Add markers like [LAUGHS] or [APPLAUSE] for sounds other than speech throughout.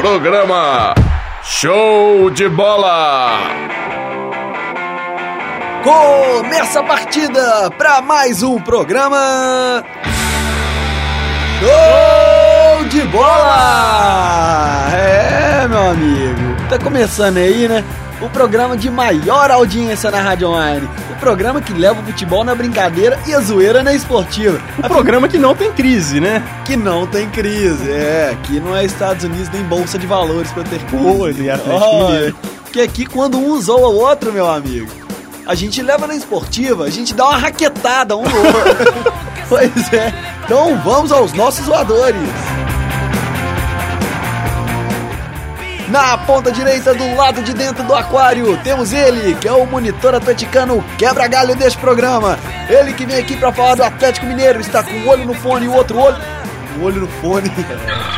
Programa Show de Bola! Começa a partida para mais um programa Show de Bola! É, meu amigo, tá começando aí, né? O programa de maior audiência na Rádio Online. O programa que leva o futebol na brincadeira e a zoeira na esportiva. O programa que não tem crise, né? Que não tem crise, é. Aqui não é Estados Unidos nem Bolsa de Valores pra ter crise. Pô, e Mineiro. Porque aqui quando um zoa o outro, meu amigo, a gente leva na esportiva, a gente dá uma raquetada um no outro. [LAUGHS] pois é. Então vamos aos nossos zoadores. Na ponta direita do lado de dentro do aquário, temos ele, que é o monitor atleticano quebra-galho deste programa. Ele que vem aqui pra falar do Atlético Mineiro, está com um olho no fone e o outro olho. Um olho no fone. [LAUGHS]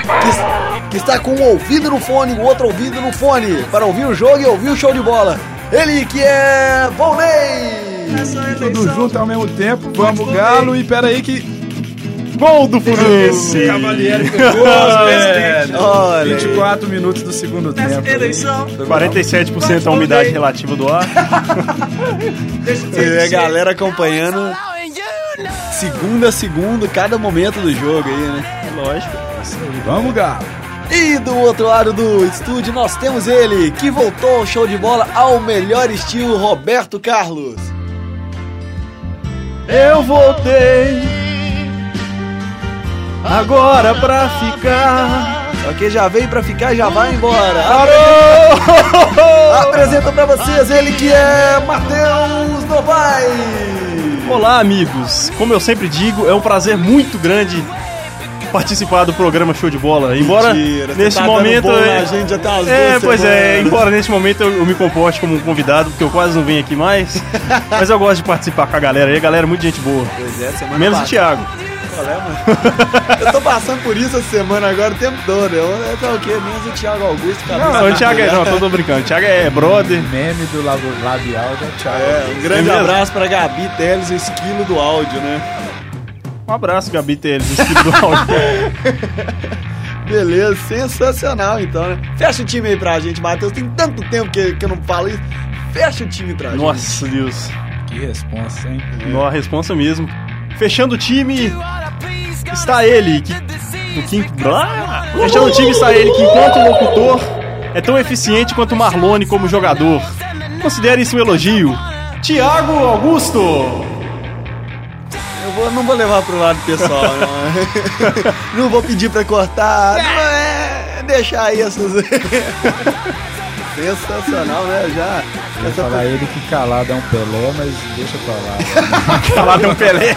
Que, que está com um ouvido no fone e o outro ouvido no fone. Para ouvir o jogo e ouvir o show de bola. Ele que é. Volney! Tudo junto ao mesmo tempo. Vamos, Galo. E peraí que. Gol do Fluminense! Cavalieri pegou. [LAUGHS] Olha. 24 minutos do segundo tempo. 47% a umidade relativa do ar. [LAUGHS] Você vê a galera acompanhando segunda a segundo, cada momento do jogo aí, né? Lógico. Vamos, Galo. E do outro lado do estúdio nós temos ele, que voltou ao show de bola ao melhor estilo Roberto Carlos. Eu voltei agora pra ficar. Só que já veio pra ficar e já vai embora. Parou! Apresento pra vocês ele que é Matheus Novaes. Olá, amigos. Como eu sempre digo, é um prazer muito grande participar do programa Show de Bola. Embora Mentira, neste tá momento. na gente até as É, pois é, embora neste momento eu, eu me comporte como um convidado, porque eu quase não venho aqui mais. [LAUGHS] mas eu gosto de participar com a galera aí, a galera é muito gente boa. Pois é, semana Menos o passada- Thiago. Qual é, mano? eu tô passando por isso essa semana agora o tempo todo. Eu, eu tô o quê? Menos o Thiago Augusto, cara. Não, o Thiago é. Não, tô, tô brincando. O Thiago é brother. Meme do labo- labial da Thiago. É, um grande É abraço pra Gabi Teles, o esquilo do áudio, né? Um abraço, Gabi Teles, esquilo do áudio. [LAUGHS] Beleza, sensacional então, né? Fecha o time aí pra gente, Matheus. Tem tanto tempo que, que eu não falo isso. Fecha o time pra gente. Nossa, Deus. Que responsa, hein? Nó, a responsa mesmo. Fechando o time, está ele, que. O Kim. Blá! Fechando o time está ele que, enquanto locutor, é tão eficiente quanto Marlone como jogador. Considere isso um elogio. Tiago Augusto! Eu vou- não vou levar pro lado pessoal, não. [LAUGHS] não vou pedir pra cortar. Não é deixar aí essas. Sensacional, né? Já. Eu Essa falar ele que calado é um Pelé, mas deixa pra lá. [LAUGHS] Calado é um Pelé.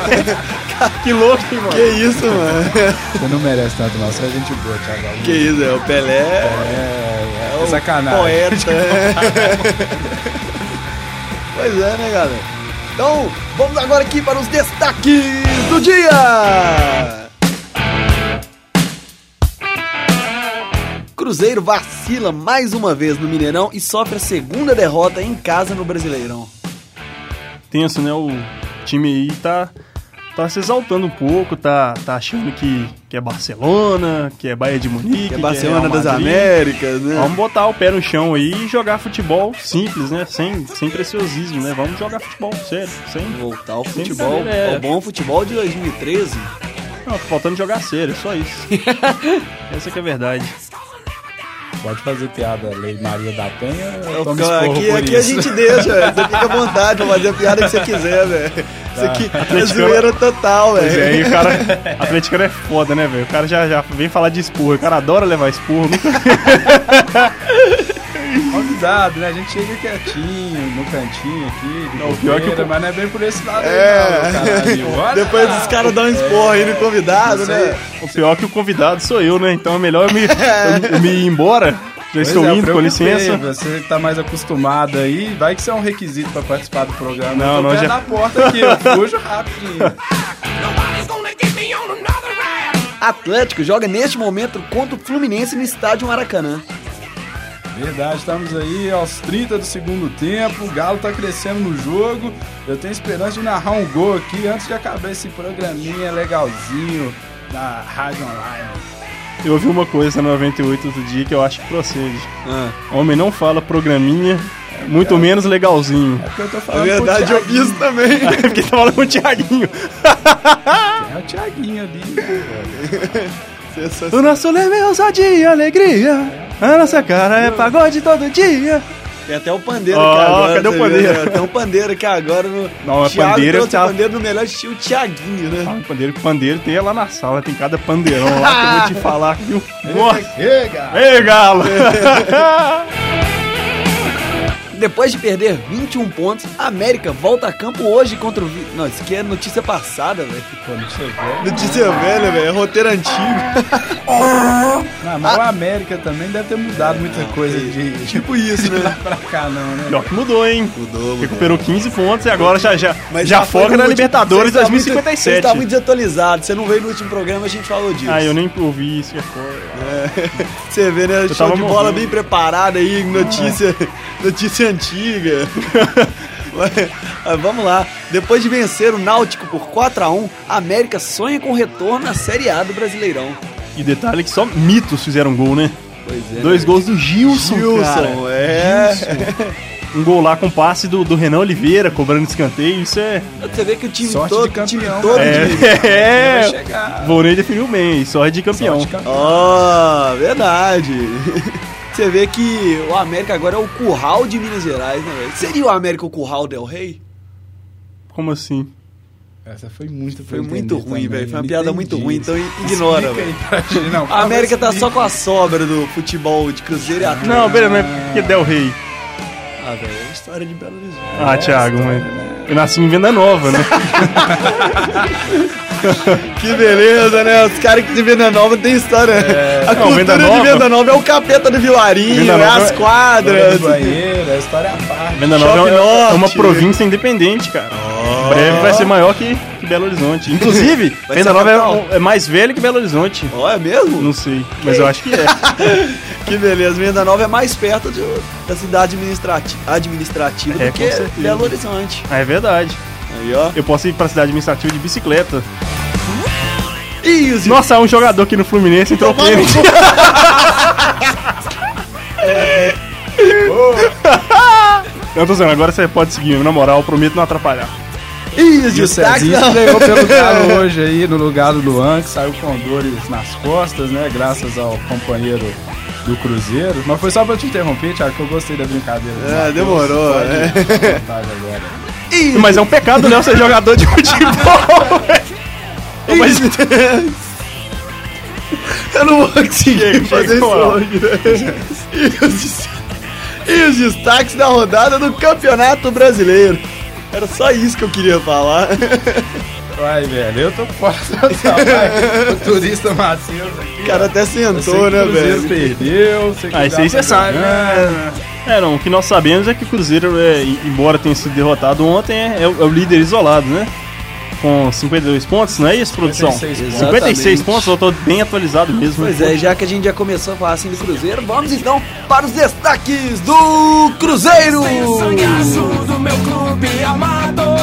[LAUGHS] que louco, hein, mano? Que isso, mano? Você não merece tanto, não. Você é gente boa, Thiago. Que isso, é o Pelé. É, é, o sacanagem. Poeta. [LAUGHS] pois é, né, galera? Então, vamos agora aqui para os destaques do dia! Cruzeiro vacila mais uma vez no Mineirão e sofre a segunda derrota em casa no Brasileirão. tenso, né? O time aí tá, tá se exaltando um pouco, tá, tá achando que, que é Barcelona, que é Bahia de Munique, Que é Barcelona Real das Madrid. Américas, né? Vamos botar o pé no chão aí e jogar futebol simples, né? Sem, sem preciosismo, né? Vamos jogar futebol, sério. Sem... Voltar ao Sem futebol, brincadeira, é. ao bom futebol de 2013. Não, faltando jogar sério, só isso. [LAUGHS] Essa que é a verdade. Pode fazer piada, Lei Maria da Penha. Eu Eu tomo aqui aqui a gente deixa, velho. Você fica à vontade pra fazer a piada que você quiser, velho. Isso aqui é Atleticano- zoeira total, é, velho. e o cara. [LAUGHS] Atleticano é foda, né, velho? O cara já, já vem falar de esporro. O cara adora levar esporro. Nunca... [LAUGHS] Convidado, né? A gente chega quietinho, no cantinho aqui. Não, o pior é que o- Mas não é bem por esse lado É. aí, não. Olha Depois os caras dão um esporro aí no convidado, Isso né? O pior é que o convidado sou eu, né? Então é melhor eu me, eu, [LAUGHS] eu me ir embora. Já Pois estou é, indo, com licença. Você que tá mais acostumado aí, vai que isso é um requisito pra participar do programa. Não, não, já- na porta aqui, eu fujo rapidinho. Atlético joga neste momento contra o Fluminense no estádio Maracanã. Verdade, estamos aí aos 30 do segundo tempo, o Galo tá crescendo no jogo. Eu tenho esperança de narrar um gol aqui antes de acabar esse programinha legalzinho da Rádio Online. Eu ouvi uma coisa no 98 outro dia que eu acho que procede. Ah. Homem não fala programinha, muito menos legalzinho. É porque eu tô É falando verdade, eu vi isso também. Aí [LAUGHS] Porque tá falando com o Thiaguinho. É o Thiaguinho ali. [LAUGHS] né, O nosso lema é ousadia e alegria. A nossa cara é pagode todo dia. Tem até o pandeiro Ó, aqui agora. cadê o tá pandeiro? Tem um pandeiro aqui agora no. Não, é Thiago pandeiro, o tá- pandeiro no melhor estilo Thiaguinho, né? Ah, o pandeiro, pandeiro tem lá na sala, tem cada pandeirão lá que eu vou te [LAUGHS] falar, viu? Nossa! Chega! Ei, galo! [LAUGHS] Depois de perder 21 pontos, a América volta a campo hoje contra o. Não, isso aqui é notícia passada, velho. Pô, não sei, velho. Notícia velha, velho. É roteiro antigo. Não, mas o América também deve ter mudado muita coisa de, Tipo isso, de lá né? pra cá, não, né? Pior que mudou, hein? Mudou, Recuperou 15 pontos e agora já, já, já, foi foca na Libertadores Você está muito- Você 2057. tá muito desatualizado. Você não veio no último programa, a gente falou disso. Ah, eu nem ouvi isso, que é foda. [LAUGHS] Você vê, né? Show tava de bola morrendo. bem preparado aí, notícia, notícia antiga. [LAUGHS] Vamos lá. Depois de vencer o Náutico por 4x1, a América sonha com o retorno à Série A do Brasileirão. E detalhe que só mitos fizeram gol, né? Pois é. Dois né? gols do Gilson, cara. Gilson, é. Um gol lá com passe do, do Renan Oliveira, cobrando escanteio, isso é... Você vê que o time Sorte todo, de campeão, todo É, de- Vai é. chegar. Volney definiu bem, sorte de campeão. Sorte de campeão. Ó, verdade. Você vê que o América agora é o curral de Minas Gerais, né, velho? Seria o América o curral del Rei? Como assim? Essa foi muito Foi muito ruim, velho. Foi uma piada entendi muito ruim, então ignora, velho. A América tá só com a sobra do futebol de Cruzeiro e Atlético. Não, beleza, não é porque Del Rey. Ah, velho, é a história de Belo Horizonte. Ah, Thiago, mas eu nasci em Venda Nova, né? [LAUGHS] [LAUGHS] Que beleza, né? Os caras que de Venda Nova tem história. a Não, cultura Venda de Venda Nova é o capeta do Vilarinho, é as é- quadras. banheiro, a história é a parte. Venda Nova é, é uma província independente, cara. Em breve vai ser maior que, que Belo Horizonte. Inclusive, [LAUGHS] Venda Nova é, é mais velho que Belo Horizonte. Ó, é mesmo? Não sei, mas eu acho que é. [LAUGHS] Que beleza, Venda Nova é mais perto de- da cidade administrati administrativa É, do que certeza. Belo Horizonte. Ah, é verdade. Aí, ó. Eu posso ir pra cidade administrativa de bicicleta. Os Nossa, um jogador aqui no Fluminense entrou pênalti. Não, [LAUGHS] tô dizendo, agora você pode seguir, na moral, eu prometo não atrapalhar. Ih, E o Cezinho estreou pelo [LAUGHS] Galo hoje aí, no lugar do Luan, que saiu com dores nas costas, né? Graças ao companheiro do Cruzeiro. Mas foi só pra te interromper, Thiago, que eu gostei da brincadeira. É, demorou, Pode é. vontade agora. Mas é um pecado, né, ser jogador de futebol. [LAUGHS] Mas Eu não vou conseguir Chega, fazer chega, isso hoje. né? E os, des- e os destaques da rodada do Campeonato Brasileiro. Era só isso que eu queria falar. Vai, velho, eu tô fora total, vai. [LAUGHS] O turista Matheus aqui. O cara até sentou, o né, Cruzeiro velho? perdeu. sei que Ah, o isso aí você sabe. né? É, não, o que nós sabemos é que o Cruzeiro, é, embora tenha sido derrotado ontem, é, é o, é o líder isolado, né? Com 52 pontos, não é isso, produção? 56 pontos. 56 Exatamente. pontos, eu tô bem atualizado mesmo. Pois é, já que a gente já começou a falar assim do Cruzeiro, vamos então para os destaques do Cruzeiro! Do meu clube amador.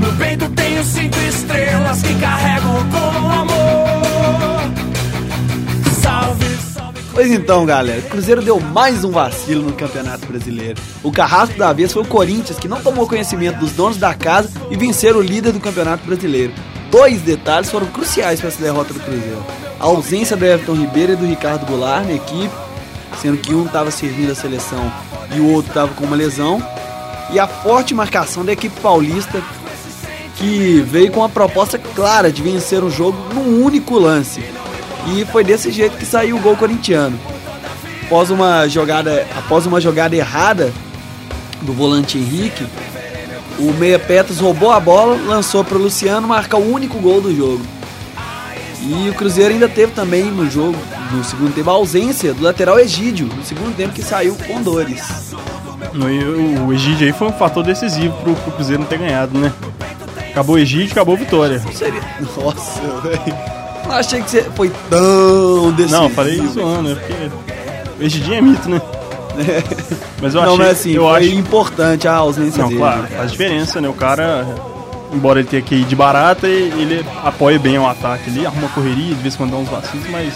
No peito tenho cinco estrelas que Pois então, galera, o Cruzeiro deu mais um vacilo no Campeonato Brasileiro. O carrasco da vez foi o Corinthians, que não tomou conhecimento dos donos da casa e venceram o líder do Campeonato Brasileiro. Dois detalhes foram cruciais para essa derrota do Cruzeiro. A ausência do Everton Ribeiro e do Ricardo Goulart na equipe, sendo que um estava servindo a seleção e o outro estava com uma lesão. E a forte marcação da equipe paulista, que veio com uma proposta clara de vencer o jogo num único lance. E foi desse jeito que saiu o gol corintiano. Após uma jogada, após uma jogada errada do volante Henrique, o meia Petros roubou a bola, lançou para o Luciano marcar o único gol do jogo. E o Cruzeiro ainda teve também no jogo, no segundo tempo, a ausência do lateral Egídio, no segundo tempo que saiu com dores. O Egídio aí foi um fator decisivo pro, pro Cruzeiro não ter ganhado, né? Acabou o Egídio, acabou a vitória. Seria... [LAUGHS] Nossa, velho. Não achei que você foi tão decisivo. Não, falei zoando, né? Porque Egidinho é mito, né? Mas eu Não, achei, mas assim, eu foi acho importante a ausência Não, dele. claro, faz diferença, né? O cara embora ele tenha que ir de barata, ele apoia bem o ataque ali, arruma correria, de vez em quando dá uns vacilos, mas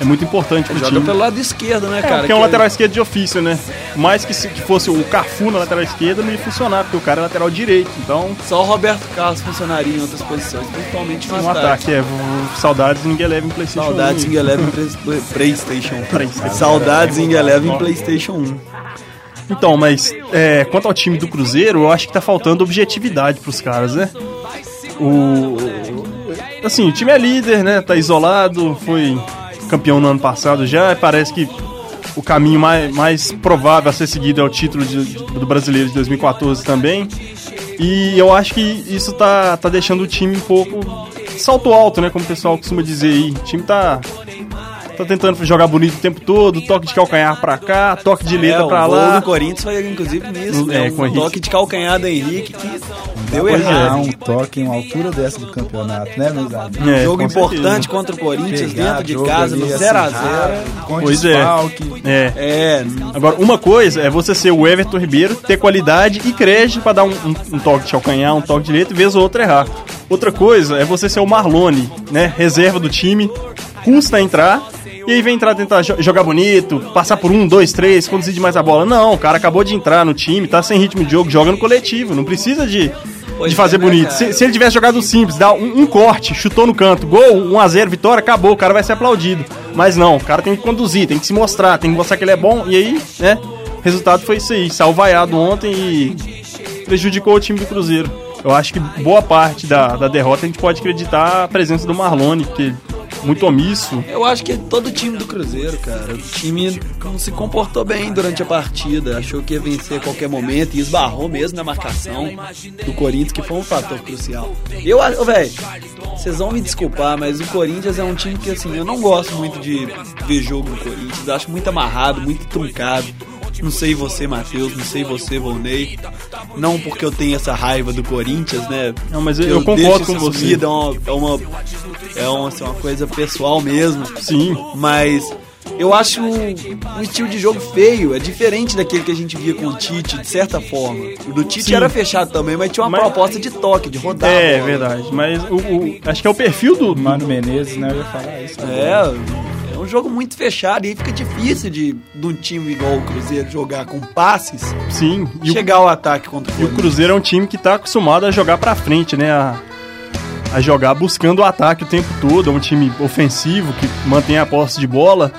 é muito importante pro Joga time. pelo lado esquerdo, né, É, cara? porque é um Que lateral esquerdo de ofício, né? Mais que se que fosse o Cafu na lateral esquerda, não ia funcionar, porque o cara é lateral direito. Então, Só o Roberto Carlos funcionaria em outras posições, principalmente no no ataque. ataque, é. Saudades ninguém leva em PlayStation. Saudades 1. em Eleven Play- PlayStation. PlayStation. Saudades em Eleven PlayStation 1. Então, mas é, quanto ao time do Cruzeiro, eu acho que tá faltando objetividade pros caras, né? O. Assim, o time é líder, né? Tá isolado, foi campeão no ano passado já, parece que o caminho mais, mais provável a ser seguido é o título de- de- do brasileiro de 2014 também. E eu acho que isso tá, tá deixando o time um pouco salto alto, né? Como o pessoal costuma dizer aí. O time tá. Tá tentando jogar bonito o tempo todo, toque de calcanhar pra cá, toque de letra é, pra o lá. do Corinthians foi inclusive nisso, É, né? com o Um toque de calcanhar do Henrique que deu Pois é. errado. Dar um toque em uma altura dessa do campeonato, né, meus amigos? É, jogo importante certeza. contra o Corinthians Pegar dentro de casa, no assim, 0x0. rápido, Com Pois é. É. É, Agora, uma coisa é você ser o Everton Ribeiro, ter qualidade e crédito pra dar um, um- um toque de calcanhar, um toque de letra e vez ou outra errar. Outra coisa é você ser o Marlone, né? Reserva do time, custa entrar. E aí vem entrar tentar jo- jogar bonito, passar por um, dois, três, conduzir demais a bola. Não, o cara acabou de entrar no time, tá sem ritmo de jogo, joga no coletivo. Não precisa de, Pois de fazer é, né, bonito. Se, se ele tivesse jogado simples, dá um, um corte, chutou no canto, gol, 1x0, vitória, acabou, o cara vai ser aplaudido. Mas não, o cara tem que conduzir, tem que se mostrar, tem que mostrar que ele é bom. E aí, né, o resultado foi isso aí. Saiu vaiado ontem e prejudicou o time do Cruzeiro. Eu acho que boa parte da, da derrota a gente pode acreditar a presença do Marlone, porque muito omisso. Eu acho que todo o time do Cruzeiro, cara, o time não se comportou bem durante a partida, achou que ia vencer a qualquer momento e esbarrou mesmo na marcação do Corinthians, que foi um fator crucial. Eu acho, velho, vocês vão me desculpar, mas o Corinthians é um time que, assim, eu não gosto muito de ver jogo do Corinthians, acho muito amarrado, muito truncado. Não sei você, Matheus, não sei você, Volney. Não porque eu tenho essa raiva do Corinthians, né? Não, mas eu, eu concordo com você. É uma, é uma, é uma, assim, uma coisa pessoal mesmo. Sim. Mas eu acho um estilo de jogo feio. É diferente daquele que a gente via com o Tite, de certa forma. O do Tite Sim. era fechado também, mas tinha uma Mas- proposta de toque, de rodar. É, verdade. Mas o, o- acho que é o perfil do. Mano Menezes, né? Eu ia falar isso. É, é um jogo muito fechado e aí fica difícil de, de um time igual o Cruzeiro jogar com passes, Sim. E o, chegar ao ataque contra o e o. Cruzeiro é um time que tá acostumado a jogar pra frente, né? A, a jogar buscando o ataque o tempo todo. É um time ofensivo que mantém a posse de bola.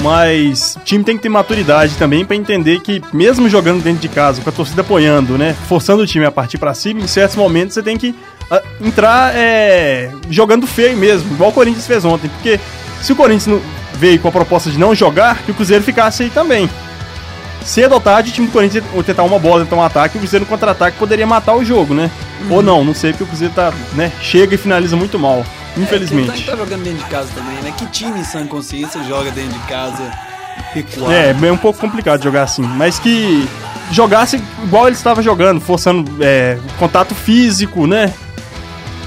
Mas o time tem que ter maturidade também pra entender que, mesmo jogando dentro de casa, com a torcida apoiando, né? Forçando o time a partir pra cima, em certos momentos você tem que ah, entrar é, jogando feio mesmo, igual o Corinthians fez ontem. Porque se o Corinthians não veio com a proposta de não jogar, que o Cruzeiro ficasse aí também. Cedo ou tarde, o time do Corinthians ia tentar uma bola, tentar um ataque, o Cruzeiro no contra-ataque poderia matar o jogo, né? Ou não, não sei, porque o Cruzeiro tá, né, chega e finaliza muito mal, É, infelizmente. que tá, tá jogando dentro de casa também, né? Que time sã consciência joga dentro de casa recuado? É, é um pouco complicado jogar assim, mas que jogasse igual ele estava jogando, forçando é, contato físico, né?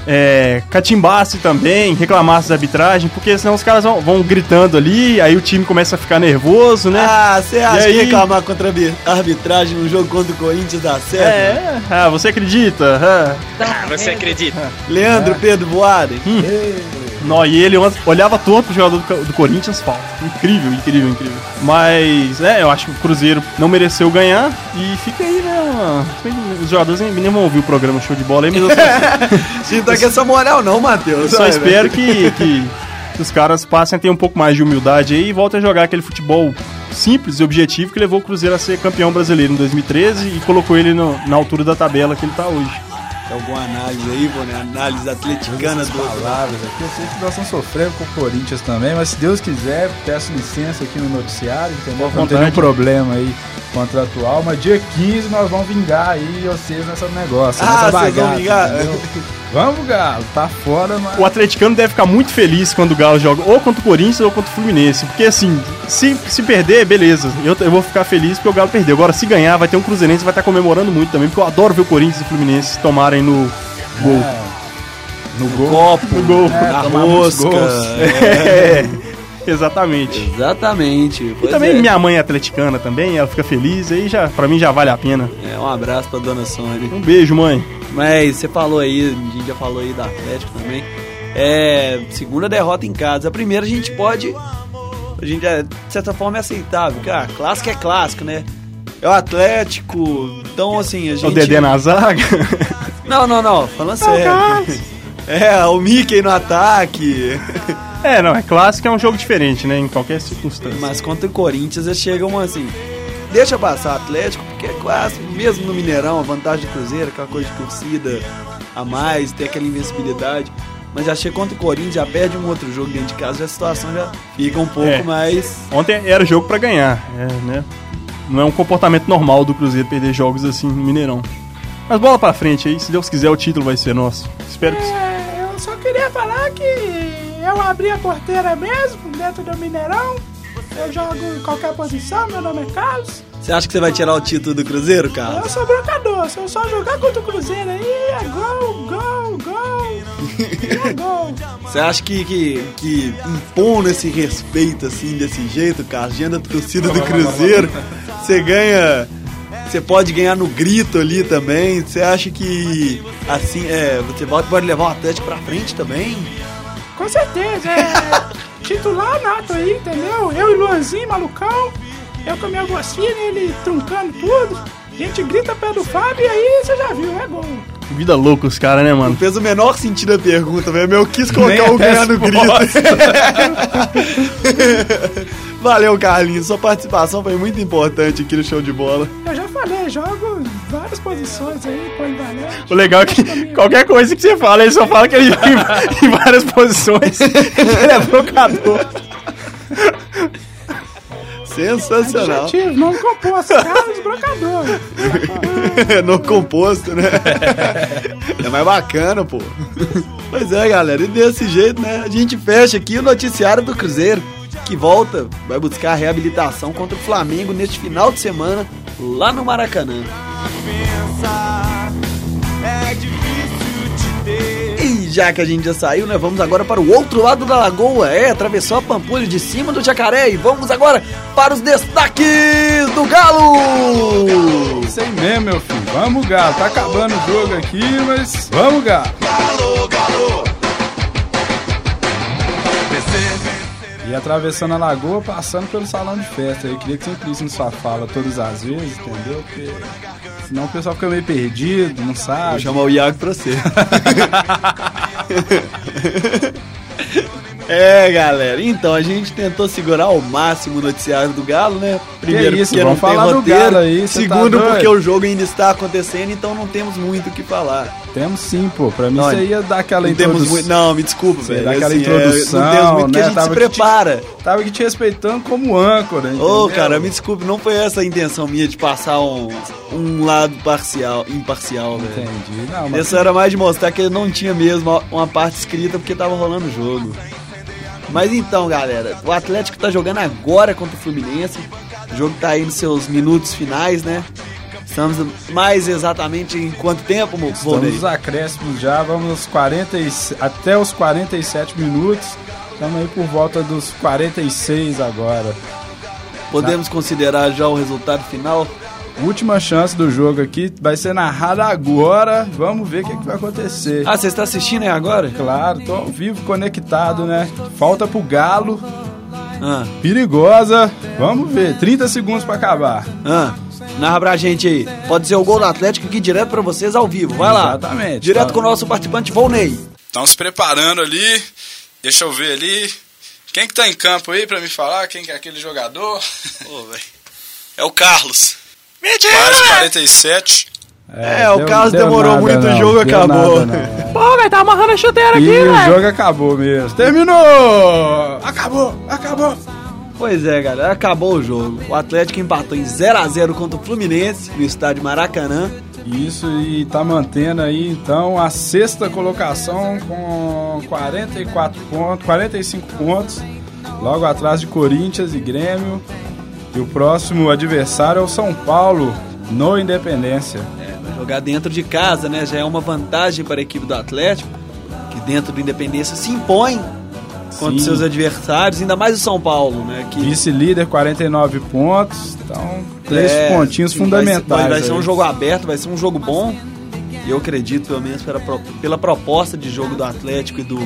É, catimbasse também, reclamasse da arbitragem, porque senão os caras vão, vão gritando ali, aí o time começa a ficar nervoso, né? Ah, você acha aí? que reclamar contra a arbi- arbitragem no jogo contra o Corinthians dá certo? É, ah, você acredita? Ah. Você acredita? Leandro Pedro Boada. Não, e ele olhava torto pro jogador do, Co- do Corinthians, falta. Incrível, incrível, incrível. Mas, é, eu acho que o Cruzeiro não mereceu ganhar e fica aí, né? Os jogadores nem, vão ouvir o programa Show de Bola aí, mas eu só, Não tá com essa moral não, Matheus. só espero que, que os caras passem a ter um pouco mais de humildade aí e voltem a jogar aquele futebol simples e objetivo que levou o Cruzeiro a ser campeão brasileiro em 2013 e colocou ele no- na altura da tabela que ele tá hoje. Tem alguma análise aí, vô, né? Análise atleticana do outro lado. palavras aqui. Eu sei que nós estamos sofrendo com o Corinthians também, mas se Deus quiser, peço licença aqui no noticiário, entendeu? Não tem nenhum problema aí contratual, mas dia 15 nós vamos vingar aí vocês nesse negócio. Ah, nessa vocês vão bagaça, vingar? Vamos, Galo, tá fora, mas. O atleticano deve ficar muito feliz quando o Galo joga ou contra o Corinthians ou contra o Fluminense. Porque assim, se, se perder, beleza. Eu, eu vou ficar feliz porque o Galo perdeu. Agora, se ganhar, vai ter um Cruzeirense vai estar comemorando muito também. Porque eu adoro ver o Corinthians e o Fluminense tomarem no gol. É, no gol. Copo, No gol. na tomar muitos mosca. é. [LAUGHS] É, exatamente. Exatamente. E também é. minha mãe é atleticana também, ela fica feliz, aí já, pra mim já vale a pena. É, um abraço pra dona Sônia. Um beijo, mãe. Mas você falou aí, a gente já falou aí da Atlético também. É, segunda derrota em casa. A primeira a gente pode. A gente, é, de certa forma, é aceitável. Cara, clássico é clássico, né? É o Atlético. Então, assim, a gente. O Dedé na zaga. [LAUGHS] Não, não, não. Falando sério. [LAUGHS] É, o Mickey no ataque. [LAUGHS] é, não, é clássico, é um jogo diferente, né? Em qualquer circunstância. Mas contra o Corinthians, eles chegam assim. Deixa passar Atlético, porque é clássico, mesmo no Mineirão, a vantagem do Cruzeiro, aquela coisa de torcida a mais, tem aquela invencibilidade. Mas já chega contra o Corinthians, já perde um outro jogo dentro de casa, já a situação já fica um pouco É. mais. Ontem era jogo pra ganhar, é, né? Não é um comportamento normal do Cruzeiro perder jogos assim no Mineirão. Mas bola pra frente aí, se Deus quiser o título vai ser nosso. Espero que É, eu só queria falar que eu abri a porteira mesmo, dentro do Mineirão. Eu jogo em qualquer posição, meu nome é Carlos. Você acha que você vai tirar o título do Cruzeiro, Eu cara? sou brocador, se eu só jogar contra o Cruzeiro aí, é gol, gol, gol. É gol. [LAUGHS] Você acha que, que, que impondo esse respeito assim, desse jeito, cara, diante da torcida do Cruzeiro, você ganha. Você pode ganhar no grito ali também. Você acha que assim, é, você pode pode levar o Atlético pra frente também? Com certeza, é [LAUGHS] titular nato aí, entendeu? Eu e Luanzinho, malucão. Eu com a minha vocinha, ele truncando tudo. A gente grita pé do Fábio e aí você já viu, é gol. vida louca os caras, né, mano? Fez o menor sentido a pergunta, velho. Eu quis colocar Nem o ganhar no grito. [LAUGHS] [LAUGHS] Valeu, Carlinhos. Sua participação foi muito importante aqui no show de bola. Eu já falei, jogo em várias posições aí, polivalente. O legal é que qualquer coisa que você fala, ele só fala que ele joga em, [LAUGHS] em várias posições. ele é brocador. Sensacional. Adjetivo, não composto, Carlos Brocador. [LAUGHS] no composto, né? É mais bacana, pô. Pois é, galera. E desse jeito, né? A gente fecha aqui o noticiário do Cruzeiro, que volta, vai buscar a reabilitação contra o Flamengo neste final de semana, lá no Maracanã. E já que a gente já saiu, né? Vamos agora para o outro lado da lagoa. É, atravessou a Pampulha de cima do jacaré. E vamos agora para os destaques do Galo! Isso aí mesmo, meu filho. Vamos, Galo. Tá acabando o jogo aqui, mas vamos, Galo. E atravessando a lagoa, passando pelo salão de festa. Eu queria que você incluísse na sua fala todas as vezes, entendeu? Porque senão o pessoal fica meio perdido, não Vou sabe. chamar o Iago pra você. [LAUGHS] É, galera. Então, a gente tentou segurar ao máximo o noticiário do Galo, né? Primeiro, isso, porque não tem roteiro. Galo aí, tá Segundo, doido? porque o jogo ainda está acontecendo, então não temos muito o que falar. Temos sim, pô. Pra mim Olha, você ia dar aquela não introdução. muito. Não, me desculpa, velho. dá aquela assim, é, introdução, não temos muito né? a gente Tava se que te- prepara. Tava aqui te respeitando como âncora? Ô, cara, me desculpe, não foi essa a intenção minha de passar um, um lado parcial, imparcial, velho. Entendi. Não, mas Essa era mais de mostrar que ele não tinha mesmo uma parte escrita porque tava rolando o jogo. Mas então, galera, o Atlético tá jogando agora contra o Fluminense. O jogo tá aí nos seus minutos finais, né? Estamos mais exatamente em quanto tempo, mo- Estamos acréscimos já, vamos aos 40 e- até os 47 minutos. Estamos aí por volta dos 46 agora. Podemos considerar já o resultado final? Última chance do jogo aqui, vai ser narrada agora. Vamos ver o que, que vai acontecer. Ah, você está assistindo aí agora? Claro, tô ao vivo, conectado, né? Falta pro Galo, Ah, perigosa. Vamos ver, 30 segundos pra acabar. ah. Narra pra gente aí. Pode ser o gol do Atlético aqui direto pra vocês ao vivo. Vai lá. Exatamente. Direto Tá. com o nosso participante Volney. Estão se preparando ali. Deixa eu ver ali. Quem que tá em campo aí pra me falar? Quem que é aquele jogador? [LAUGHS] É o Carlos. Quase 47. É, o Carlos demorou muito, o jogo acabou. [LAUGHS] Pô, velho, tá amarrando a chuteira aqui, E o velho. jogo acabou mesmo. Terminou! Acabou, acabou. Pois é, galera, acabou o jogo. O Atlético empatou em 0 a 0 contra o Fluminense no estádio Maracanã. Isso e tá mantendo aí então a sexta colocação com 44 pontos, 45 pontos, logo atrás de Corinthians e Grêmio. E o próximo adversário é o São Paulo, no Independência. É, vai jogar dentro de casa, né? Já é uma vantagem para a equipe do Atlético, que dentro do Independência se impõe contra os Sim. seus adversários, ainda mais o São Paulo, né? Que Vice-líder, 49 pontos. Então, três é, pontinhos fundamentais. Vai, vai ser um jogo aberto, vai ser um jogo bom. eu acredito, pelo menos pela, pela proposta de jogo do Atlético e do,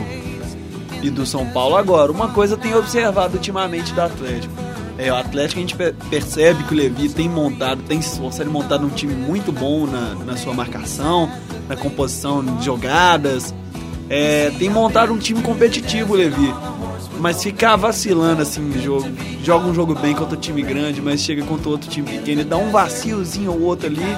e do São Paulo. Agora, uma coisa eu tenho observado ultimamente do Atlético. É, o Atlético a gente pe- percebe que o Levi tem montado, tem se esforçado em montar um time muito bom na, na sua marcação, na composição de jogadas. É, tem montado um time competitivo, Levi. Mas ficar vacilando assim no jogo, joga um jogo bem contra o time grande, mas chega contra outro time pequeno e dá um vaciozinho ou outro ali.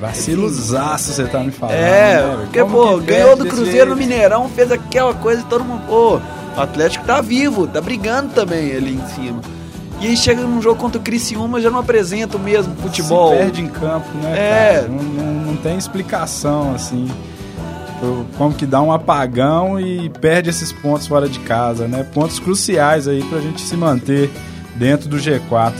Vacilozaço você tá me falando. É, né, porque, pô, ganhou do Cruzeiro no? Mineirão, fez aquela coisa e todo mundo. Pô, o Atlético tá vivo, tá brigando também ali em cima. E aí chega num jogo contra o Criciúma, já não apresenta o mesmo futebol. Se perde em campo, né? É. Não, não- não tem explicação, assim. Como que dá um apagão e perde esses pontos fora de casa, né? Pontos cruciais aí pra gente se manter dentro do G4.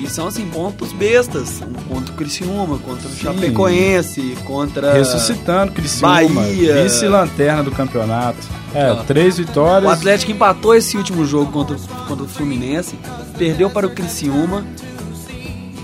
E são assim, pontos bestas. Um Contra o Criciúma, contra o Chapecoense, contra. Ressuscitando Criciúma, Bahia. vice-lanterna do campeonato. É, Ah. três vitórias. O Atlético empatou esse último jogo contra, o- contra o Fluminense, perdeu para o Criciúma.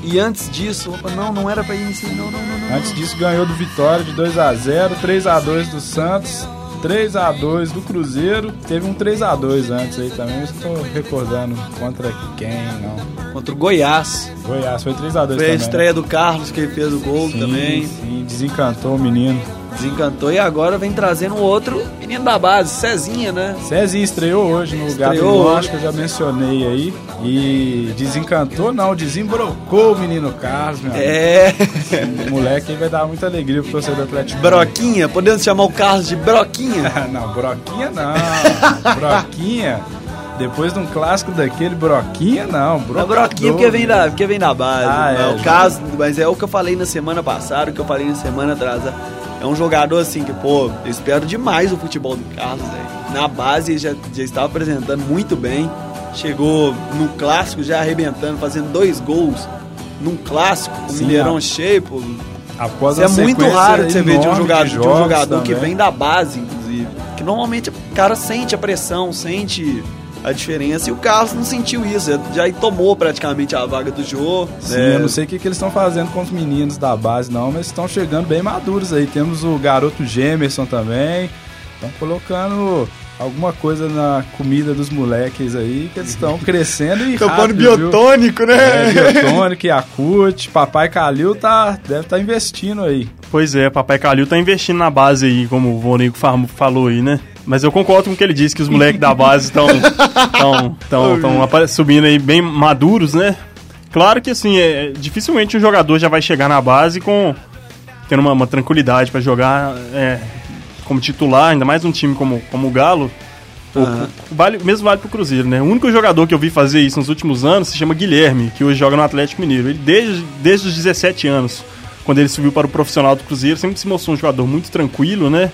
E antes disso, opa, não, não era pra ir nesse. Não, não, não, não. Antes disso ganhou do Vitória de 2 a 0 3 a 2 do Santos, 3 a 2 do Cruzeiro. Teve um 3 a 2 antes aí também, mas não tô recordando contra quem, não. Contra o Goiás. Goiás foi 3 a 2 Foi a também. estreia do Carlos, que ele fez o gol sim, também. Sim, desencantou o menino. Desencantou e agora vem trazendo outro menino da base, Cezinha, né? Cezinho estreou hoje no lugar do Estreou hoje. que eu já mencionei aí. E desencantou, não, desembrocou o menino Carlos, meu amigo. É. O moleque aí vai dar muita alegria pro torcedor Atlético. Broquinha, podemos chamar o Carlos de Broquinha? [LAUGHS] não, Broquinha não. broquinha. Depois de um clássico daquele, Broquinha não. É Brocador, broquinha porque vem da, porque vem da base. Ah, é, é, o caso, mas é o que eu falei na semana passada, o que eu falei na semana atrasada. É um jogador assim que, pô, eu espero demais o futebol do Carlos, velho. Na base ele já, já estava apresentando muito bem. Chegou no clássico já arrebentando, fazendo dois gols num clássico, com o Sim, Mineirão a- cheio, pô. Após Isso é muito raro de você ver de um jogador, de um jogos jogador que vem da base, inclusive. Que normalmente o cara sente a pressão, sente a diferença. E o Carlos não sentiu isso, já tomou praticamente a vaga do Jô. Sim, né? eu não sei o que, que eles estão fazendo com os meninos da base, não, mas estão chegando bem maduros aí. Temos o garoto Gemerson também. Estão colocando alguma coisa na comida dos moleques aí, que eles estão [LAUGHS] crescendo e viu? biotônico, É, né? biotônico, Yakut, Papai Calil tá, deve estar investindo aí. Pois é, Papai Calil tá investindo na base aí, como o Vonico fa- falou aí, né? Mas eu concordo com o que ele disse, que os moleques da base estão tão, tão, tão subindo aí bem maduros, né? Claro que assim, é, dificilmente um jogador já vai chegar na base com tendo uma, uma tranquilidade pra jogar é, como titular, ainda mais um time como, como o Galo. Aham. o vale, o mesmo vale pro Cruzeiro, né? O único jogador que eu vi fazer isso nos últimos anos se chama Guilherme, que hoje joga no Atlético Mineiro. Ele desde, desde os 17 anos, quando ele subiu para o profissional do Cruzeiro, sempre se mostrou um jogador muito tranquilo, né?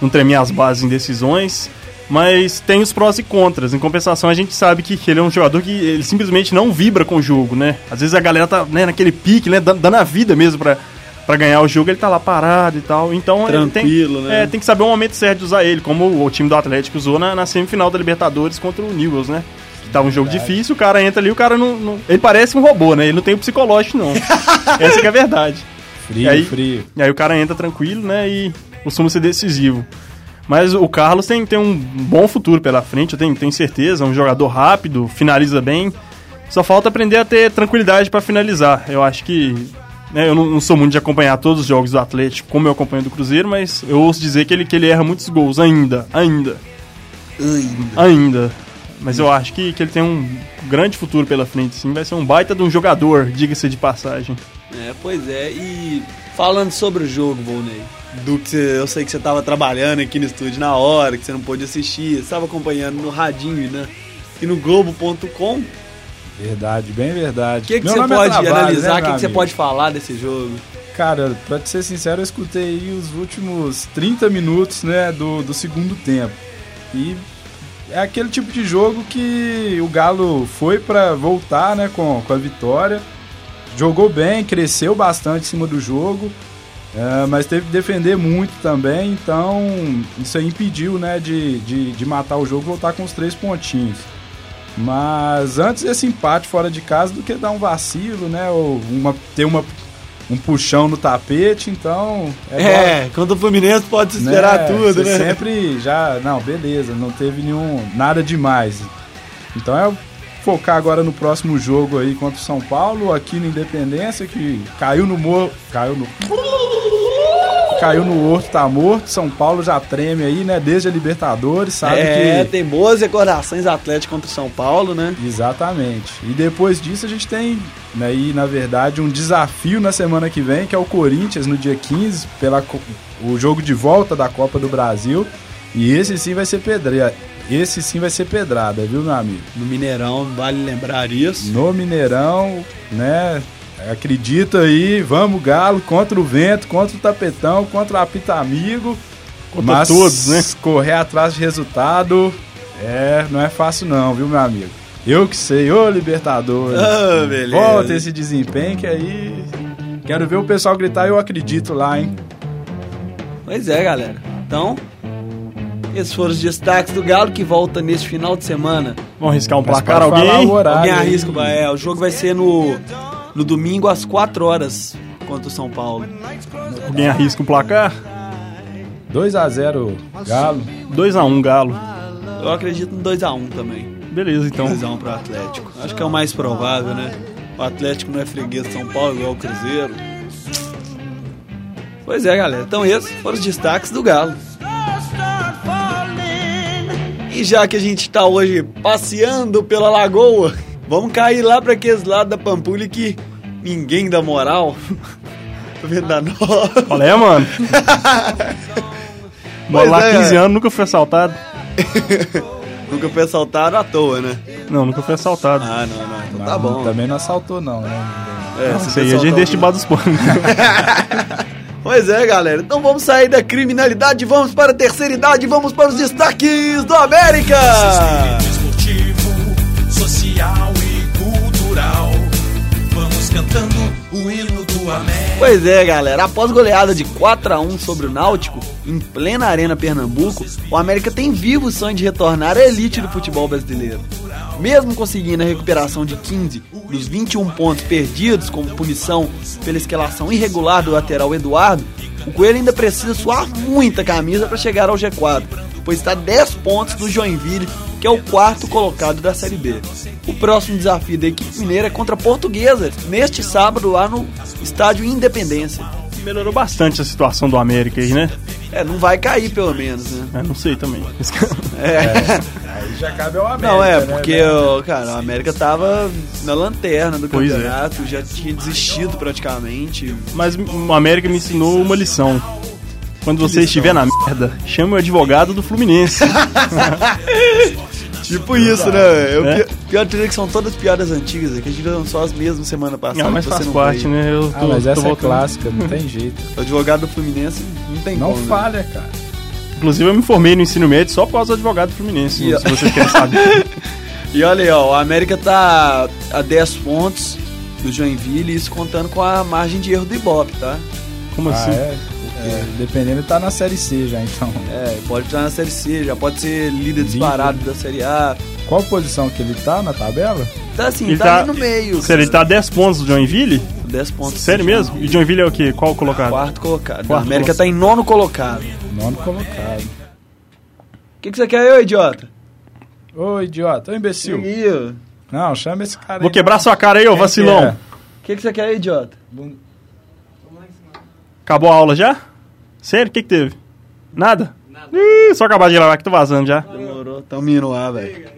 Não tremia as bases em decisões. Mas tem os prós e contras. Em compensação, a gente sabe que, ele é um jogador que ele simplesmente não vibra com o jogo, né? Às vezes a galera tá né, naquele pique, né? Dando, a vida mesmo pra, pra ganhar o jogo, ele tá lá parado e tal. Então ele tem- Tranquilo, né? É, tem que saber o momento certo de usar ele, como o time do Atlético usou na, na semifinal da Libertadores contra o Newells, né? Que tava um jogo difícil, o cara entra ali, o cara não, não- Ele parece um robô, né? Ele não tem o psicológico, não. [LAUGHS] Essa que é a verdade. Frio, E aí- frio. E aí o cara entra tranquilo, né? E costuma ser decisivo. Mas o Carlos tem, tem um bom futuro pela frente, eu tenho, tenho certeza. É um jogador rápido, finaliza bem. Só falta aprender a ter tranquilidade pra finalizar. Eu acho que. né, eu não, não sou muito de acompanhar todos os jogos do Atlético, como eu acompanho do Cruzeiro, mas eu ouço dizer que ele, que ele erra muitos gols ainda. Ainda. Ainda. Mas eu acho que, que ele tem um grande futuro pela frente, sim. Vai ser um baita de um jogador, diga-se de passagem. É, pois é. E falando sobre o jogo, Volney, do que você- eu sei que você tava trabalhando aqui no estúdio na hora, que você não pôde assistir, você estava acompanhando no radinho, né? E no Globo.com, o Verdade, bem verdade. que, que Meu você nome é pode trabalho, analisar, o né, que, meu que você pode falar desse jogo? Cara, pra te ser sincero, eu escutei aí os últimos 30 minutos, né, do, do segundo tempo. E é aquele tipo de jogo que o Galo foi pra voltar, né, com, com a vitória. Jogou bem, cresceu bastante em cima do jogo, é, mas teve que defender muito também, então isso aí impediu, né, de, de, de matar o jogo e voltar com os três pontinhos. Mas antes esse empate fora de casa do que dar um vacilo, né, ou uma, ter uma um puxão no tapete, então. É, contra o Fluminense pode se né, esperar tudo, você né? Sempre já. Não, beleza, não teve nenhum. nada demais. Então é focar agora no próximo jogo aí contra o São Paulo, aqui no Independência, que caiu no morro. Caiu no. Caiu no Horto, tá morto. São Paulo já treme aí, né? Desde a Libertadores, sabe é, que. tem boas recordações Atlético contra o São Paulo, né? Exatamente. E depois disso a gente tem, né, aí, na verdade, um desafio na semana que vem, que é o Corinthians no dia 15, pela o jogo de volta da Copa do Brasil. E esse sim vai ser pedrada. Esse sim vai ser pedrada, viu, meu amigo? No Mineirão, vale lembrar isso. No Mineirão, né? Acredita aí, vamos Galo contra o vento, contra o tapetão, contra o apita amigo. Contra mas todos, né? correr atrás de resultado é, não é fácil não, viu, meu amigo? Eu que sei, ô Libertadores. Ah, beleza. Volta esse desempenho que aí quero ver o pessoal gritar, eu acredito lá, hein? Pois é, galera. Então, esses foram os destaques do Galo que volta nesse final de semana. Vamos arriscar um Mas placar alguém? horário Alguém arrisca. É, o jogo vai ser no, no domingo às 4 horas contra o São Paulo. Alguém arrisca um placar? 2 a 0 Galo. 2x1 Galo. Eu acredito no 2x1 também. Beleza, então. 2x1 pro Atlético. Acho que é o mais provável, né? O Atlético não é freguês de São Paulo igual o Cruzeiro. Pois é, galera. Então esses foram os destaques do Galo. E já que a gente tá hoje passeando pela lagoa, vamos cair lá pra aqueles lados da Pampulha que ninguém dá moral. [LAUGHS] Tô vendo da nova. Qual é, mano? [LAUGHS] Moro Pois lá é. 15 anos, nunca fui assaltado. [LAUGHS] Nunca foi assaltado à toa, né? Não, nunca fui assaltado. Ah, não, não. Então Mas tá bom. Também não assaltou não, né? É, Não, se isso aí a gente deixa debaixo dos panos. Pois é, galera. Então vamos sair da criminalidade, vamos para a terceira idade, vamos para os destaques do América! Esportivo, social e cultural. Vamos cantando o hino do América. Pois é, galera. Após goleada de 4 a 1 sobre o Náutico, em plena Arena Pernambuco, o América tem vivo o sonho de retornar à elite do futebol brasileiro. Mesmo conseguindo a recuperação de 15 dos 21 pontos perdidos como punição pela escalação irregular do lateral Eduardo, o Coelho ainda precisa suar muita camisa para chegar ao G4, pois está 10 pontos do Joinville, que é o quarto colocado da Série B. O próximo desafio da equipe mineira é contra a Portuguesa, neste sábado lá no Estádio Independência. Melhorou bastante a situação do América aí, né? É, não vai cair pelo menos, né? É, não sei também. [LAUGHS] É. Aí já cabe ao América, Não, é, né, porque, velho? o cara, a América tava na lanterna do Pois é. campeonato, já tinha desistido praticamente. Mas o América me ensinou uma lição. Quando você lição? estiver na merda, chame o advogado do Fluminense. [LAUGHS] Tipo isso, né? Eu, É. pi- Pior de tudo é que são todas piadas antigas, é que a gente lançou as mesmas semana passada. Não, mas faz não parte, veio. né? Eu tô, Ah, mas tô essa é voltando. clássica, não tem jeito. O [LAUGHS] advogado do Fluminense não tem Não como, né? falha, cara. Inclusive, eu me formei no ensino médio só por causa do advogado do Fluminense, E- se vocês querem saber. [LAUGHS] E olha aí, ó, o América tá a 10 pontos do Joinville, isso contando com a margem de erro do Ibope, tá? Como Ah, assim? é? É, Dependendo, tá na Série C já, então. É, pode estar na Série C, já pode ser líder disparado da Série A. Qual posição que ele tá na tabela? Tá assim, Ele tá, tá- ali no meio. Sério, ele tá a 10 pontos do Joinville? 10 pontos. Sério mesmo? E Joinville é o quê? Qual colocado? Quarto colocado. Quarto a América colocado. tá em nono colocado. Nono colocado. O que, que você quer, ô idiota? Ô, idiota, ô imbecil. Ó. Não, chama esse cara Vou aí. quebrar sua cara aí, ô vacilão. que é? O que, que você quer, idiota? Acabou a aula já? Sério? O que que teve? Nada? Ih, só acabar de gravar que tô vazando já. Demorou, tamo indo lá, velho.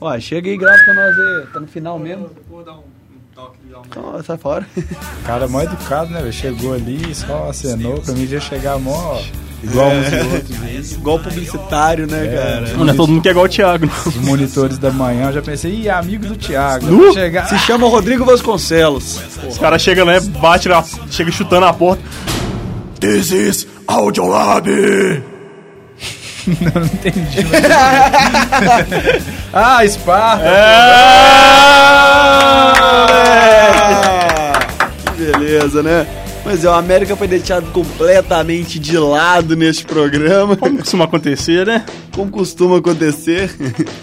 Ó, chega aí e grava pra nós aí. Tá no final mesmo. Então, sai fora. O [LAUGHS] cara é mó educado, né, velho? Chegou ali, só acenou. Pra mim já chegar mó. [LAUGHS] Igual uns e outros aí. Igual publicitário, né, É. cara? Não é todo mundo que é igual o Thiago, não. Os monitores da manhã, eu já pensei, ih, amigo do Thiago. Chegar. Se chama Rodrigo Vasconcelos. Os caras chegam, né? Bate na. Chega chutando a porta. This is Audiolab! [LAUGHS] Não entendi. [LAUGHS] ah, Sparta! Ah, que beleza, né? Mas é, o América foi deixado completamente de lado neste programa, Como costuma acontecer, né? como costuma acontecer.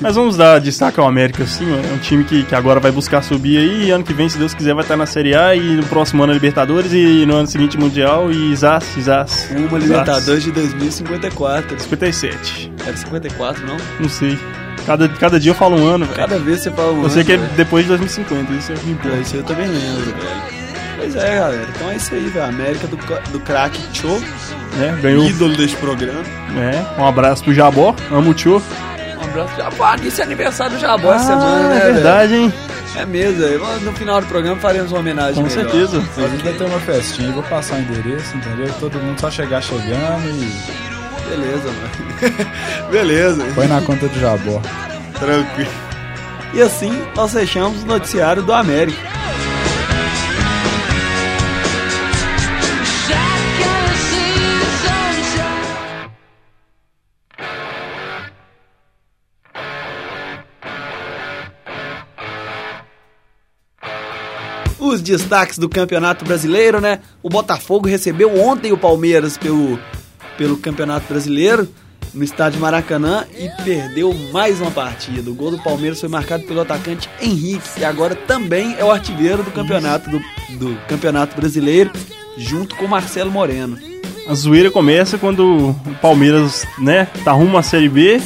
Mas vamos dar destaque ao América, sim. É um time que, que agora vai buscar subir aí. E ano que vem, se Deus quiser, vai estar na Série A. E no próximo ano, Libertadores. E no ano seguinte, Mundial. E Zaz, Zaz. Uma Zaz. Libertadores de 2054. 57. Era 54, não? Não sei. Cada, cada dia eu falo um ano, velho. Cada vez você fala um Eu sei ano, que é depois de 2050. Isso é o que É, importa. Isso eu também lembro, velho. Pois é, galera. Então é isso aí, velho. América do, do craque Cho, né? Ganhou. ídolo deste programa. É, um abraço pro Jabó. Amo o Tio. Um abraço. Jabó, isso é aniversário do Jabó essa semana, né, é verdade, hein? É mesmo, velho. No final do programa faremos uma homenagem Com melhor. certeza. A gente vai ter uma festinha, vou passar o endereço, entendeu? Todo mundo só chegar chegando e Beleza, mano. [LAUGHS] Beleza. põe na conta do Jabó. Tranquilo. E assim nós fechamos o noticiário do América. Os destaques do Campeonato Brasileiro, né? O Botafogo recebeu ontem o Palmeiras pelo, pelo Campeonato Brasileiro no estádio Maracanã e perdeu mais uma partida. O gol do Palmeiras foi marcado pelo atacante Henrique, que agora também é o artilheiro do campeonato, do, do campeonato Brasileiro, junto com Marcelo Moreno. A zoeira começa quando o Palmeiras, né, tá rumo à Série B,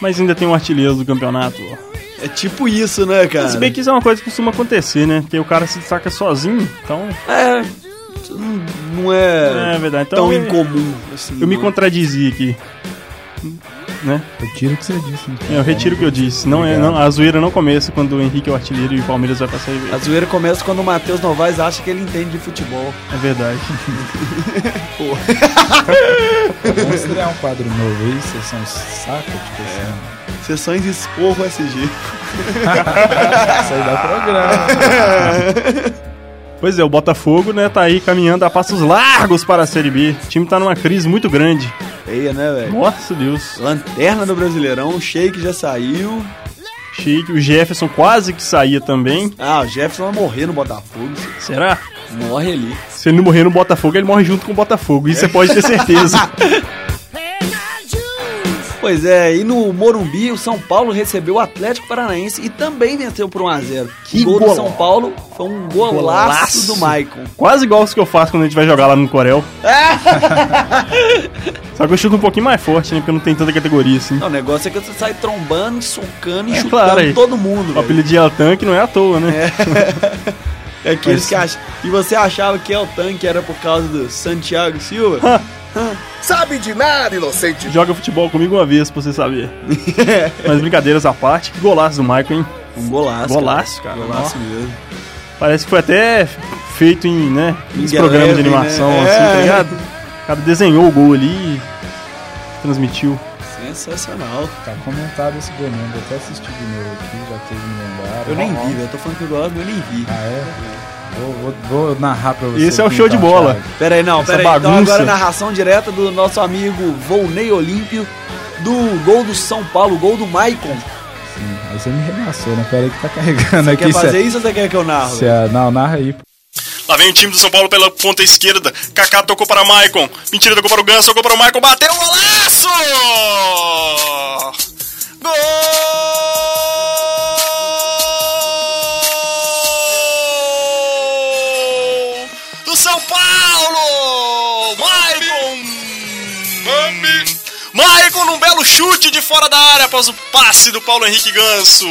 mas ainda tem um artilheiro do campeonato. ó. É tipo isso, né, cara? Se bem que isso é uma coisa que costuma acontecer, né? Porque o cara se destaca sozinho, então. É, não, não é, É verdade. Então tão eu, incomum. Assim, eu me né? contradizi aqui. Né? Retiro o que você disse. Então. Eu retiro o que eu disse. Não é, não, a zoeira não começa quando o Henrique é o artilheiro e o Palmeiras vai B. A zoeira começa quando o Matheus Novaes acha que ele entende de futebol. É verdade. [LAUGHS] Vamos estrear um quadro novo aí, sessão saca, tipo assim. Sessões Esporro SG. Isso aí dá programa. [LAUGHS] Pois é, o Botafogo, né, tá aí caminhando a passos largos para a Série B. O time tá numa crise muito grande. Feia, né, velho? Nossa Deus. Lanterna do Brasileirão, o Sheik já saiu. Chique. O Jefferson quase que saía também. Ah, o Jefferson vai morrer no Botafogo. Será? Morre ali. Se ele não morrer no Botafogo, ele morre junto com o Botafogo. Isso você pode ter certeza. [LAUGHS] Pois é, e no Morumbi, o São Paulo recebeu o Atlético Paranaense e também venceu por 1x0. Que o gol do. São Paulo foi um golaço, Golaço. do Maicon. Quase igual os que eu faço quando a gente vai jogar lá no Corel. [LAUGHS] Só que eu chuto um pouquinho mais forte, né? Porque não tem tanta categoria assim. Não, o negócio é que você sai trombando, socando e É chutando claro, todo mundo. O apelido de El Tanque não é à toa, né? É [LAUGHS] aqueles Mas- que acham. E você achava que El Tanque era por causa do Santiago Silva? [LAUGHS] Sabe de nada, inocente. Joga futebol comigo uma vez pra você saber. [LAUGHS] Mas brincadeiras à parte, que golaço do Michael, hein? Um golaço. Golaço, cara. Golaço mesmo. Parece que foi até feito em, né, Em programas de Eleven, animação, né? assim, É. tá ligado? O cara desenhou o gol ali e transmitiu. Sensacional. Tá comentado esse gol mesmo, vou até assistir de novo aqui, já vocês me lembraram. Eu nem vi, velho. Eu tô falando que eu gosto, mas eu nem vi. Ah, é? Vou, vou- vou narrar pra vocês. Esse é o show de então, bola. Thiago. Pera aí, não, Essa pera aí. Então bagunça. agora narração direta do nosso amigo Volney Olímpio do gol do São Paulo, gol do Maicon. Sim, aí você me regaçou, né? Pera aí que tá carregando Você aqui. quer se fazer é- isso ou você quer que eu narro? é- não, narra aí. Lá vem o time do São Paulo pela ponta esquerda. Kaká tocou para Maicon. Mentira, tocou para o Ganso, tocou para o Maicon. Bateu o golaço! Gol! Chute de fora da área após o passe do Paulo Henrique Ganso.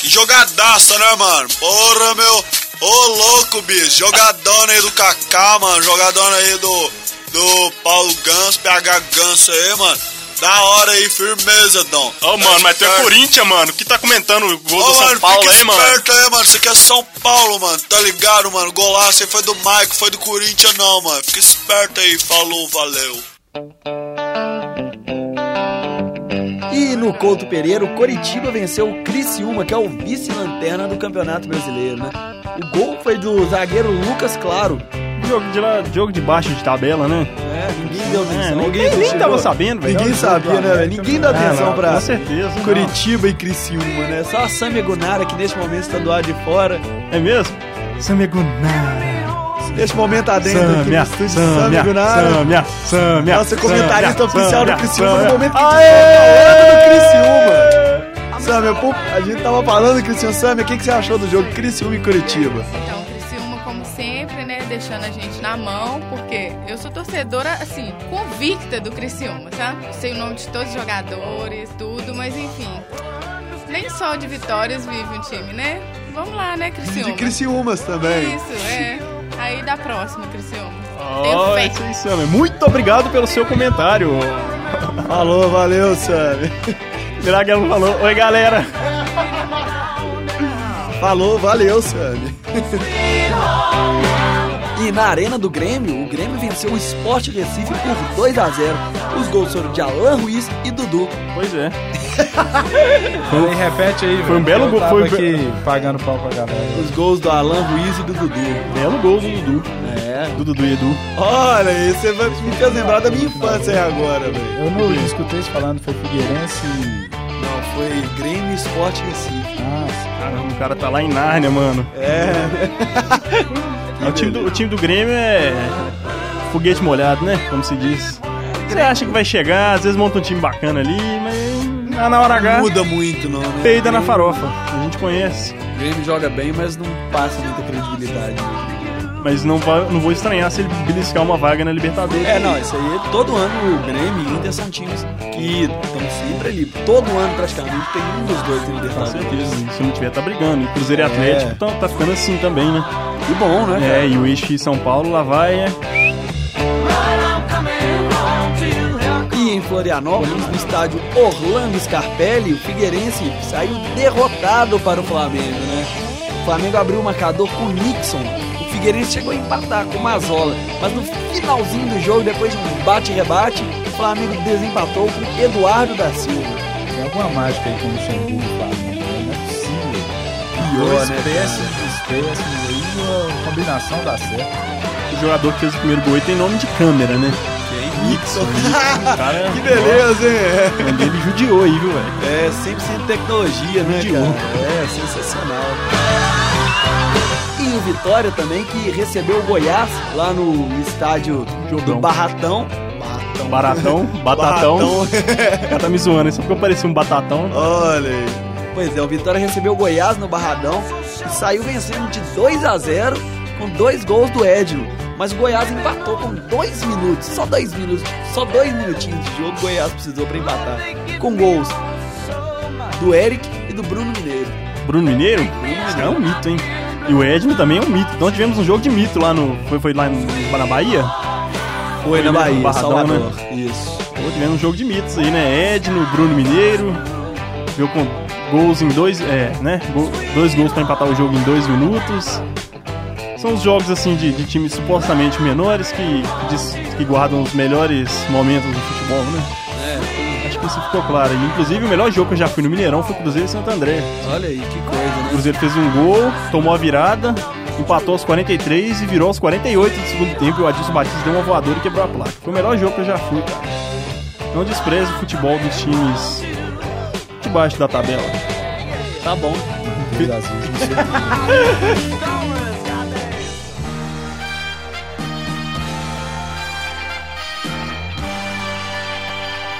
Que jogadaça, né, mano? Porra, meu. Ô, louco, bicho. Jogadona aí do Kaká, mano. Jogadona aí do, do Paulo Ganso, PH Ganso aí, mano. Da hora aí, firmeza, Dom. Ô, mano, mas tu é Corinthians, mano. Que tá comentando o gol do São mano, Paulo fica aí, mano? esperto aí, mano. Isso aqui é São Paulo, mano. Tá ligado, mano? Golaço aí foi do Mike, foi do Corinthians, não, mano. Fica esperto aí. Falou, valeu. No Couto Pereira, o Coritiba venceu o Criciúma, que é o vice-lanterna do Campeonato Brasileiro, né? O gol foi do zagueiro Lucas Claro. Jogo de, lá, jogo de baixo de tabela, né? É, ninguém deu atenção. É, ninguém ninguém, nem chegou- tava sabendo, velho. Ninguém sabia, né, velho? Ninguém dá Ah, atenção não, pra Com certeza. não. Curitiba e Criciúma, né? Só a Samia Gunara, que neste momento está do lado de fora. É mesmo? Samegunara. Neste momento adentro aqui no Sâmia, estúdio Sâmia, Sâmia Gunara. Sâmia, Sâmia. Nossa comentarista oficial do Criciúma no momento que Aê! do Criciúma. Sâmia, pô, a gente tava falando do Criciúma. Sâmia, o que, que você achou do jogo Criciúma e Curitiba? Então, o Criciúma, como sempre, né, deixando a gente na mão, porque eu sou torcedora, assim, convicta do Criciúma, sabe? Sei o nome de todos os jogadores, tudo, mas enfim. Nem só de vitórias vive um time, né? Vamos lá, né, Criciúma? De Criciúmas também. Isso, é. Aí da próxima, Criciúma. Tenho Oh, fé. isso aí, Sâmia. Muito obrigado pelo seu comentário. [LAUGHS] Falou, valeu, Sâmia. Miraguelo falou, oi galera. Falou, valeu, Sâmia. [LAUGHS] E na arena do Grêmio, o Grêmio venceu o Sport Recife por 2 a 0 Os gols foram de Alan Ruiz e Dudu. Pois é. [LAUGHS] Aí, repete aí, Foi um belo gol, foi aqui pagando pau pra galera. Os gols do Alan Ruiz e do Dudu. Belo gol do Dudu. É. Do Dudu e Edu. Olha você vai me fez lembrar da minha infância aí agora, velho. Eu não escutei você falando, foi Figueirense e... Não, foi Grêmio Sport Recife. Nossa, Caramba, o cara tá lá em Nárnia, mano. É. [LAUGHS] o, time do, o time do Grêmio é foguete molhado, né? Como se diz. Você acha que vai chegar, às vezes monta um time bacana ali, mas na hora H, Muda muito, não, né? peida na farofa. A gente conhece. O Grêmio joga bem, mas não passa muita credibilidade. Mas não, vai, não vou estranhar se ele beliscar uma vaga na Libertadores. É, não, isso aí, todo ano o Grêmio e Inter são times que estão sempre ali. Todo ano, praticamente, tem um dos dois Com Libertadores. certeza. Se não tiver, tá brigando. E Cruzeiro e É. Atlético tá, tá ficando assim também, né? Que bom, né, cara? É, e o eixo São Paulo lá vai, é. E em Florianópolis, no estádio Orlando Scarpelli, o Figueirense saiu derrotado para o Flamengo, né? O Flamengo abriu o marcador com o Nixon. O Figueirense chegou a empatar com o Mazola, mas no finalzinho do jogo, depois de um bate-rebate, o Flamengo desempatou com Eduardo da Silva. tem alguma mágica aí com o Luxemburgo e o Flamengo, né? Não é possível. Pior, né, péssimos, péssimos aí, a combinação dá certo. O jogador que fez o primeiro gol tem nome de câmera, né? Nixon. O cara, que beleza, hein? Dele judiou aí, viu, velho? É 100% tecnologia, né, Judiou. cara? É, sensacional. O Vitória também, que recebeu o Goiás lá no estádio do Jogão. Barratão. Baratão, [LAUGHS] batatão. Barratão. O cara tá me zoando, só porque eu parecia um batatão. Olha aí. Pois é, o Vitória recebeu o Goiás no Barradão e saiu vencendo de 2 a 0 com dois gols do Edno. Mas o Goiás empatou com dois minutos, só dois minutos, só dois minutinhos de jogo o Goiás precisou para empatar. Com gols do Eric e do Bruno Mineiro. Bruno Mineiro? Esse cara é um mito, hein? E o Edmo também é um mito. Então tivemos um jogo de mito lá no. Foi, foi lá no- na Bahia? Foi na no Bahia, Barradão, Salvador. Isso. Pô, tivemos um jogo de mitos aí, né? Edno, Bruno Mineiro. Veio com gols em dois. É, né? Gol- dois gols pra empatar o jogo em dois minutos. São os jogos assim de, de times supostamente menores que, diz- que guardam os melhores momentos do futebol, né? Isso ficou claro. E, inclusive, o melhor jogo que eu já fui no Mineirão foi Cruzeiro e Santo André. olha aí, que coisa, O né? Cruzeiro fez um gol, tomou a virada, empatou aos 43 e virou aos 48 do segundo tempo. E o Adilson Batista deu uma voadora e quebrou a placa. Foi o melhor jogo que eu já fui, cara. Não despreze o futebol dos times de baixo da tabela. Tá bom. [LAUGHS]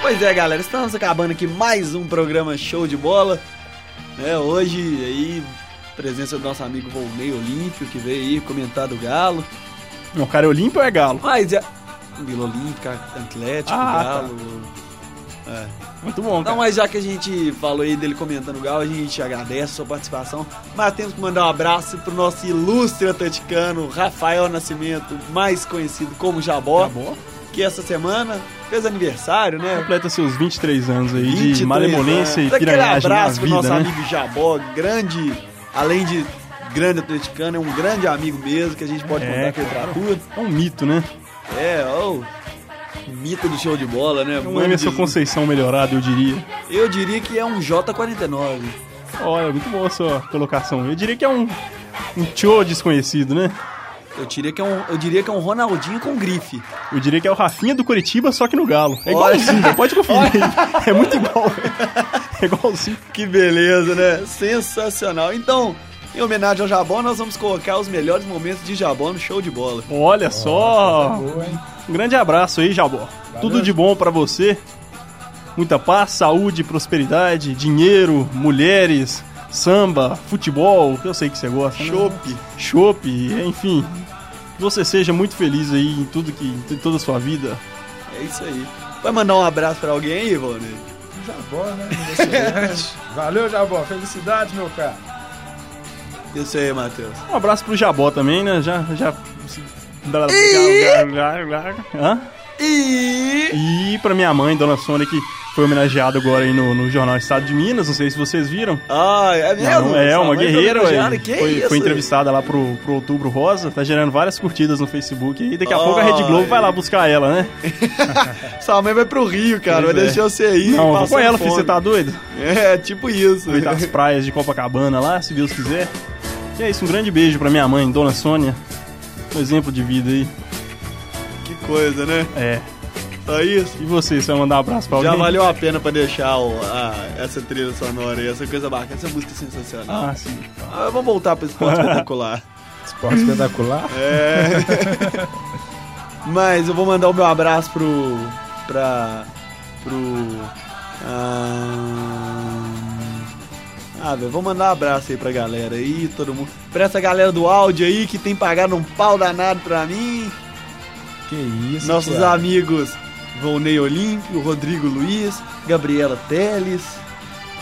Pois é, galera, estamos acabando aqui mais um programa show de bola. É, hoje aí, presença do nosso amigo Volney Olímpio, que veio aí comentar do Galo. O cara é Olímpio ou é Galo? Mas é. Vila Olímpica, Atlético, Ah, Galo. Muito bom, Não, cara. mas já que a gente falou aí dele comentando o Galo, a gente agradece a sua participação. Mas temos que mandar um abraço pro nosso ilustre atleticano, Rafael Nascimento, mais conhecido como Jabó, Tá bom. que essa semana fez aniversário, né? Completa seus 23 anos aí 23 de malemolência anos. e Aquele piranhagem na abraço pro nosso né? amigo Jabó, grande, além de grande atleticano, é um grande amigo mesmo, que a gente pode É, contar ele pra tudo. É um mito, né? É, ó, mito do show de bola, né? É um Emerson de- Conceição melhorado, eu diria. Eu diria que é um J49. Olha, muito boa a sua colocação. Eu diria que é um, um tio desconhecido, né? Eu diria que é um, eu diria que é um Ronaldinho com grife. Eu diria que é o Rafinha do Curitiba, só que no Galo. É igualzinho, [LAUGHS] pode conferir. É muito igual. É igualzinho. Que beleza, né? Sensacional. Então, Em homenagem ao Jabó, nós vamos colocar os melhores momentos de Jabó no show de bola. Olha só. Boa? Um grande abraço aí, Jabó. Tudo de bom pra você. Muita paz, saúde, prosperidade, dinheiro, mulheres, samba, futebol, que eu sei que você gosta. né? Chopp. Chopp, enfim. Que você seja muito feliz aí em tudo que em toda a sua vida. É isso aí. Vai mandar um abraço pra alguém aí, Ivone? Jabó, né? [LAUGHS] Valeu, Jabó. Felicidades, meu cara. Isso aí, Matheus. Um abraço pro Jabó também, né? Já já Hã? E... E pra minha mãe, Dona Sônia, que foi homenageada agora aí no, no Jornal Estado de Minas, não sei se vocês viram. Ah, é mesmo? Não, é, uma foi guerreira. Que foi, isso? foi entrevistada lá pro, pro Outubro Rosa, tá gerando várias curtidas no Facebook aí. Daqui a pouco a Rede Globo vai lá buscar ela, né? [LAUGHS] Sua mãe vai pro Rio, cara. Pois vai é. deixar você aí. Não, vou com ela, filho, você tá doido? É, tipo isso. Aproveitar as [LAUGHS] praias de Copacabana lá, se Deus quiser. E é isso, um grande beijo pra minha mãe, Dona Sônia. Um exemplo de vida aí. Que coisa, né? É. Só isso. E você, você vai mandar um abraço pra alguém? Já valeu a pena pra deixar o- a- essa trilha sonora aí, essa coisa bacana, essa música sensacional. Ah, sim. Ah, vamos voltar pro esporte [LAUGHS] espetacular. Esporte espetacular. [LAUGHS] É. [LAUGHS] Mas eu vou mandar o meu abraço pro. pra. pro. Ah, ah velho, vou mandar um abraço aí pra galera aí, todo mundo. Pra essa galera do áudio aí que tem pagado um pau danado pra mim. Que isso, Nossos Thiago. amigos Volney Olímpio, Rodrigo Luiz, Gabriela Teles,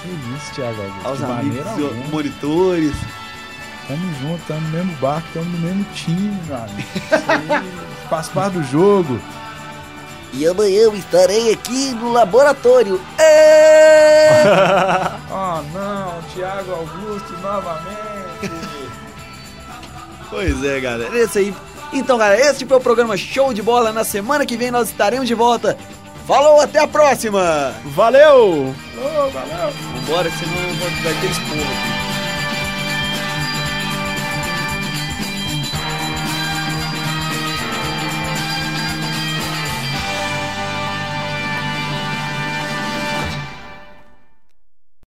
Que isso, Thiago. Augusto. aos amigos alguma. monitores. Tamo junto, tamo no mesmo barco, tamo no mesmo time, meu amigo. Isso aí faz parte do jogo. E amanhã eu estarei aqui no laboratório. É! Oh [LAUGHS] não, Thiago Augusto novamente. Pois é, galera. Esse aí. Então, galera, esse foi o programa Show de Bola. Na semana que vem nós estaremos de volta. Falou, até a próxima! Valeu! Ô, valeu. Vambora, senão vai ter expor aqui.